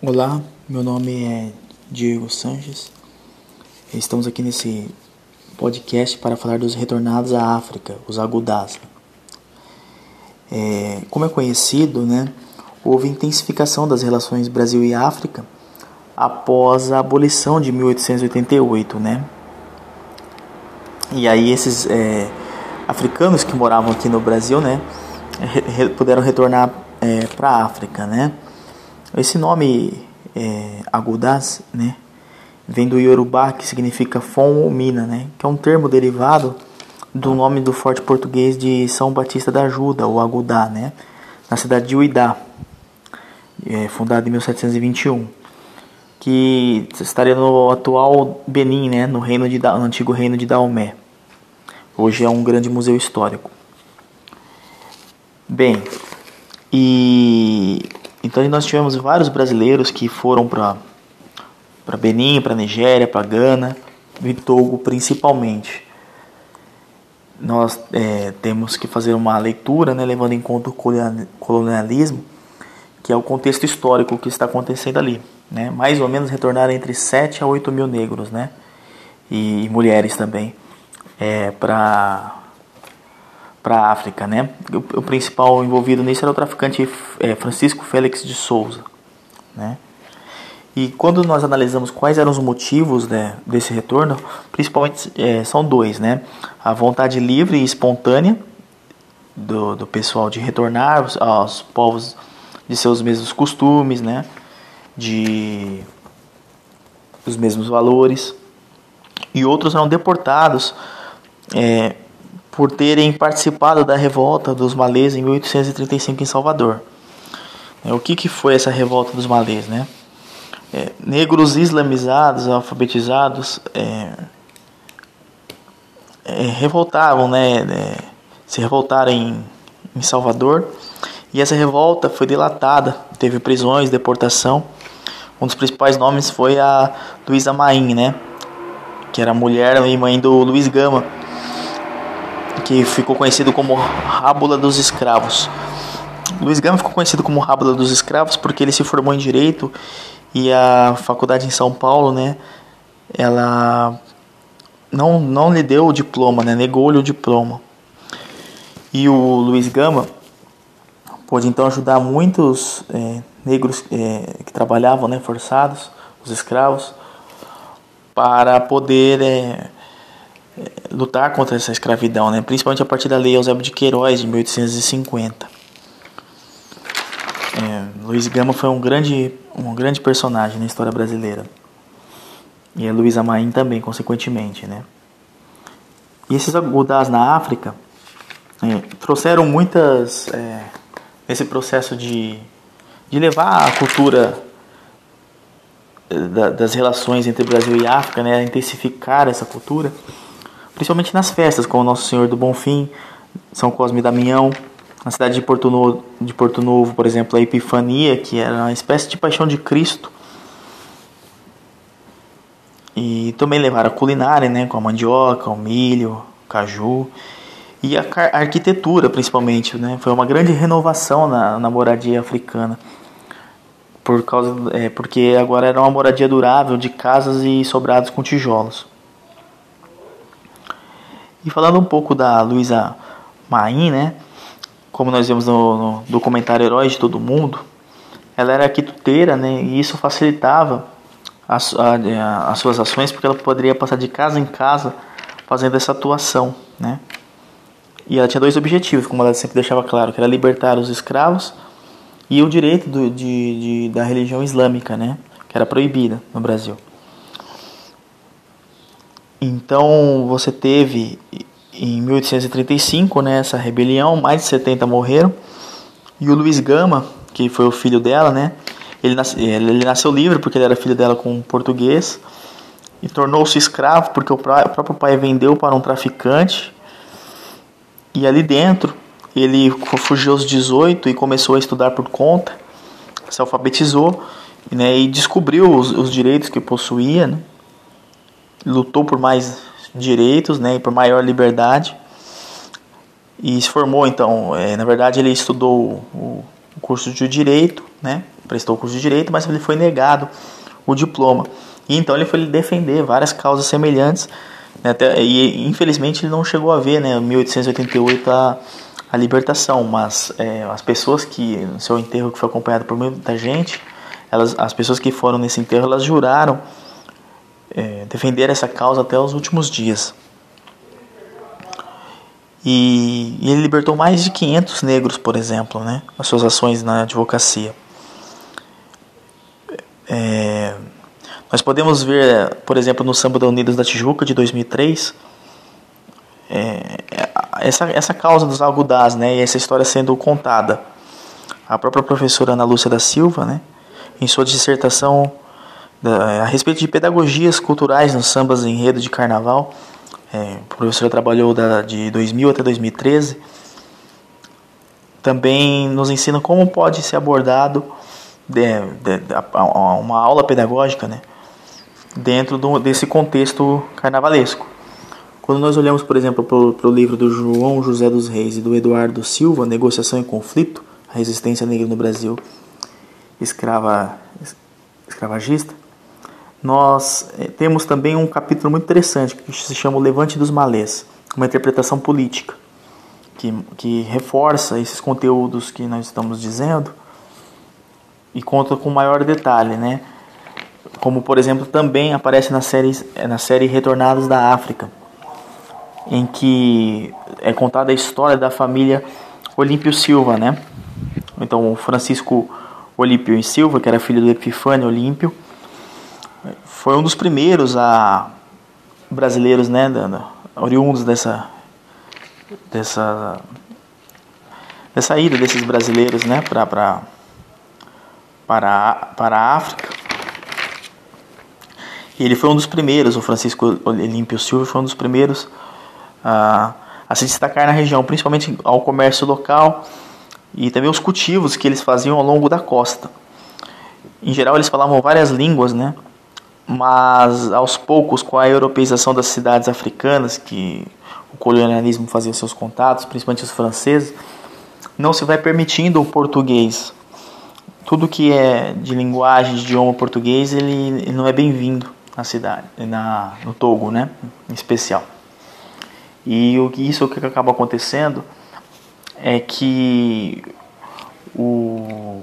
Olá, meu nome é Diego Sanches. Estamos aqui nesse podcast para falar dos retornados à África, os Agudás. É, como é conhecido, né, houve intensificação das relações Brasil e África após a abolição de 1888, né? E aí esses é, africanos que moravam aqui no Brasil, né, re, puderam retornar é, para a África, né? Esse nome é, Agudás, né, vem do Yorubá, que significa fom ou mina, né, que é um termo derivado do nome do forte português de São Batista da Ajuda, ou Agudá, né, na cidade de Uidá, é, fundada em 1721, que estaria no atual Benin, né, no, reino de, no antigo reino de Daomé. Hoje é um grande museu histórico. Bem, e então nós tivemos vários brasileiros que foram para para Benin, para Nigéria, para Gana e Togo principalmente. Nós é, temos que fazer uma leitura, né, levando em conta o colonialismo, que é o contexto histórico que está acontecendo ali. Né? Mais ou menos retornaram entre 7 a 8 mil negros, né? E, mulheres também, é, para para a África, né? O, o, principal envolvido nisso era o traficante é, Francisco Félix de Souza, né? E quando nós analisamos quais eram os motivos né, desse retorno, principalmente é, são dois, né? A vontade livre e espontânea do, do pessoal de retornar aos, aos povos de seus mesmos costumes, né? De os mesmos valores. E outros eram deportados é, por terem participado da revolta dos malês em 1835 em Salvador. É, o que, que foi essa revolta dos malês? Né? É, negros islamizados, alfabetizados, é, é revoltavam, né, é, se revoltaram em, em Salvador e essa revolta foi delatada, teve prisões, deportação. Um dos principais nomes foi a Luísa Maim, né, que era mulher e mãe do Luiz Gama que ficou conhecido como Rábula dos Escravos. Luiz Gama ficou conhecido como Rábula dos Escravos porque ele se formou em Direito e a faculdade em São Paulo, né, ela não, não lhe deu o diploma, né, negou-lhe o diploma. E o Luiz Gama pôde então ajudar muitos é, negros é, que trabalhavam, né, forçados, os escravos, para poder é, lutar contra essa escravidão, né? principalmente a partir da Lei Eusébio de Queiroz de 1850. É, Luiz Gama foi um grande, um grande personagem na história brasileira. E a Luísa Maim também, consequentemente. Né? E esses agudás na África é, trouxeram muitas. É, esse processo de, de levar a cultura é, das relações entre Brasil e África, né, intensificar essa cultura principalmente nas festas, como Nosso Senhor do Bonfim, São Cosme e Damião, na cidade de Porto, Novo, de Porto Novo, por exemplo, a Epifania, que era uma espécie de paixão de Cristo. E também levaram a culinária, né, com a mandioca, o milho, o caju. E a, arquitetura, principalmente, né, foi uma grande renovação na, na moradia africana. Por causa, é, porque agora era uma moradia durável de casas e sobrados com tijolos. E falando um pouco da Luísa Maim, né? Como nós vemos no, no documentário Heróis de Todo Mundo, ela era quituteira, né? E isso facilitava as, a, as suas ações, porque ela poderia passar de casa em casa fazendo essa atuação, né? E ela tinha dois objetivos, como ela sempre deixava claro, que era libertar os escravos e o direito do, de, de, da religião islâmica, né? Que era proibida no Brasil. Então você teve em 1835 né, essa rebelião, mais de 70 morreram. E o Luiz Gama, que foi o filho dela, né, ele, nasce, ele nasceu livre porque ele era filho dela com um português e tornou-se escravo porque o próprio pai vendeu para um traficante. E ali dentro ele fugiu aos 18 e começou a estudar por conta, se alfabetizou né, e descobriu os, os direitos que possuía. Né, lutou por mais direitos né, e por maior liberdade. E se formou, então, é, na verdade, ele estudou o curso de Direito, né, prestou o curso de direito, mas ele foi negado o diploma. E então ele foi defender várias causas semelhantes, né, até, e infelizmente ele não chegou a ver, né, em 1888 a, a libertação, mas é, as pessoas que no seu enterro que foi acompanhado por muita gente, elas, as pessoas que foram nesse enterro, elas juraram é, defender essa causa até os últimos dias. E, e, ele libertou mais de 500 negros, por exemplo, né, as suas ações na advocacia. É, nós podemos ver, por exemplo, no Samba da Unidas da Tijuca de 2003, é, essa, essa causa dos algudás né, e essa história sendo contada. A própria professora Ana Lúcia da Silva, né, em sua dissertação a respeito de pedagogias culturais nos sambas enredo de carnaval, é, a professora trabalhou da, de 2000 até 2013, também nos ensina como pode ser abordado de, de, de, uma aula pedagógica né, dentro do, desse contexto carnavalesco. Quando nós olhamos, por exemplo, para o livro do João José dos Reis e do Eduardo Silva, Negociação e Conflito, a Resistência Negra no Brasil escrava, escravagista, nós eh, temos também um capítulo muito interessante que se chama O Levante dos Malês, uma interpretação política, que, que reforça esses conteúdos que nós estamos dizendo e conta com maior detalhe, né? Como, por exemplo, também aparece na série, na série Retornados da África, em que é contada a história da família Olímpio Silva, né? Então, Francisco Olímpio Silva, que era filho do Epifânio Olímpio, foi um dos primeiros a brasileiros, né, oriundos dessa dessa dessa ida desses brasileiros, né, para para para a África. E ele foi um dos primeiros, o Francisco Olímpio Silva foi um dos primeiros a, a se destacar na região, principalmente ao comércio local e também os cultivos que eles faziam ao longo da costa. Em geral, eles falavam várias línguas, né? Mas aos poucos, com a europeização das cidades africanas, que o colonialismo fazia seus contatos, principalmente os franceses, não se vai permitindo o português. Tudo que é de linguagem, de idioma português, ele, não é bem-vindo na cidade, na, no Togo, né, em especial. E o, isso o que acaba acontecendo é que o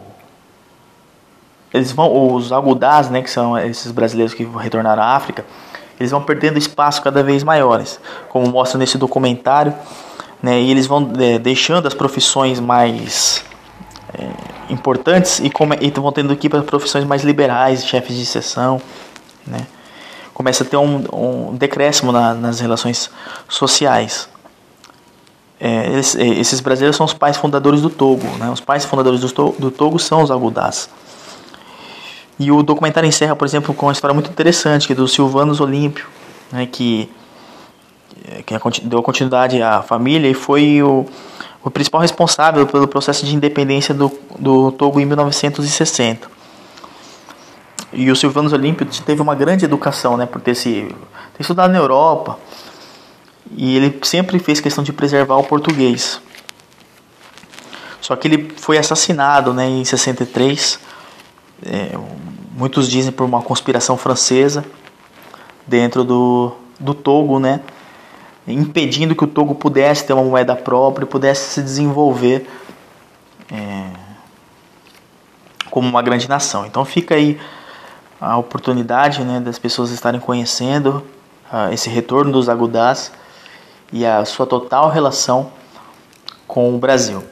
eles vão os agudás, né, que são esses brasileiros que retornaram à África, eles vão perdendo espaço cada vez maiores, como mostra nesse documentário, né, e eles vão é, deixando as profissões mais é, importantes e, come, e vão tendo que ir para profissões mais liberais, chefes de sessão, né, começa a ter um, um decréscimo na, nas relações sociais. É, é, esses brasileiros são os pais fundadores do Togo, né, os pais fundadores do, do Togo são os agudás. E o documentário encerra, por exemplo, com uma história muito interessante, que é do Silvanos Olímpio, né, que, que é deu continuidade à família e foi o, o principal responsável pelo processo de independência do, do Togo em 1960. E o Silvanos Olímpio teve uma grande educação, né, por ter, se, ter estudado na Europa, e ele sempre fez questão de preservar o português. Só que ele foi assassinado né, em 63 é, muitos dizem por uma conspiração francesa dentro do, do Togo, né? impedindo que o Togo pudesse ter uma moeda própria pudesse se desenvolver é, como uma grande nação. Então fica aí a oportunidade né, das pessoas estarem conhecendo uh, esse retorno dos agudás e a sua total relação com o Brasil.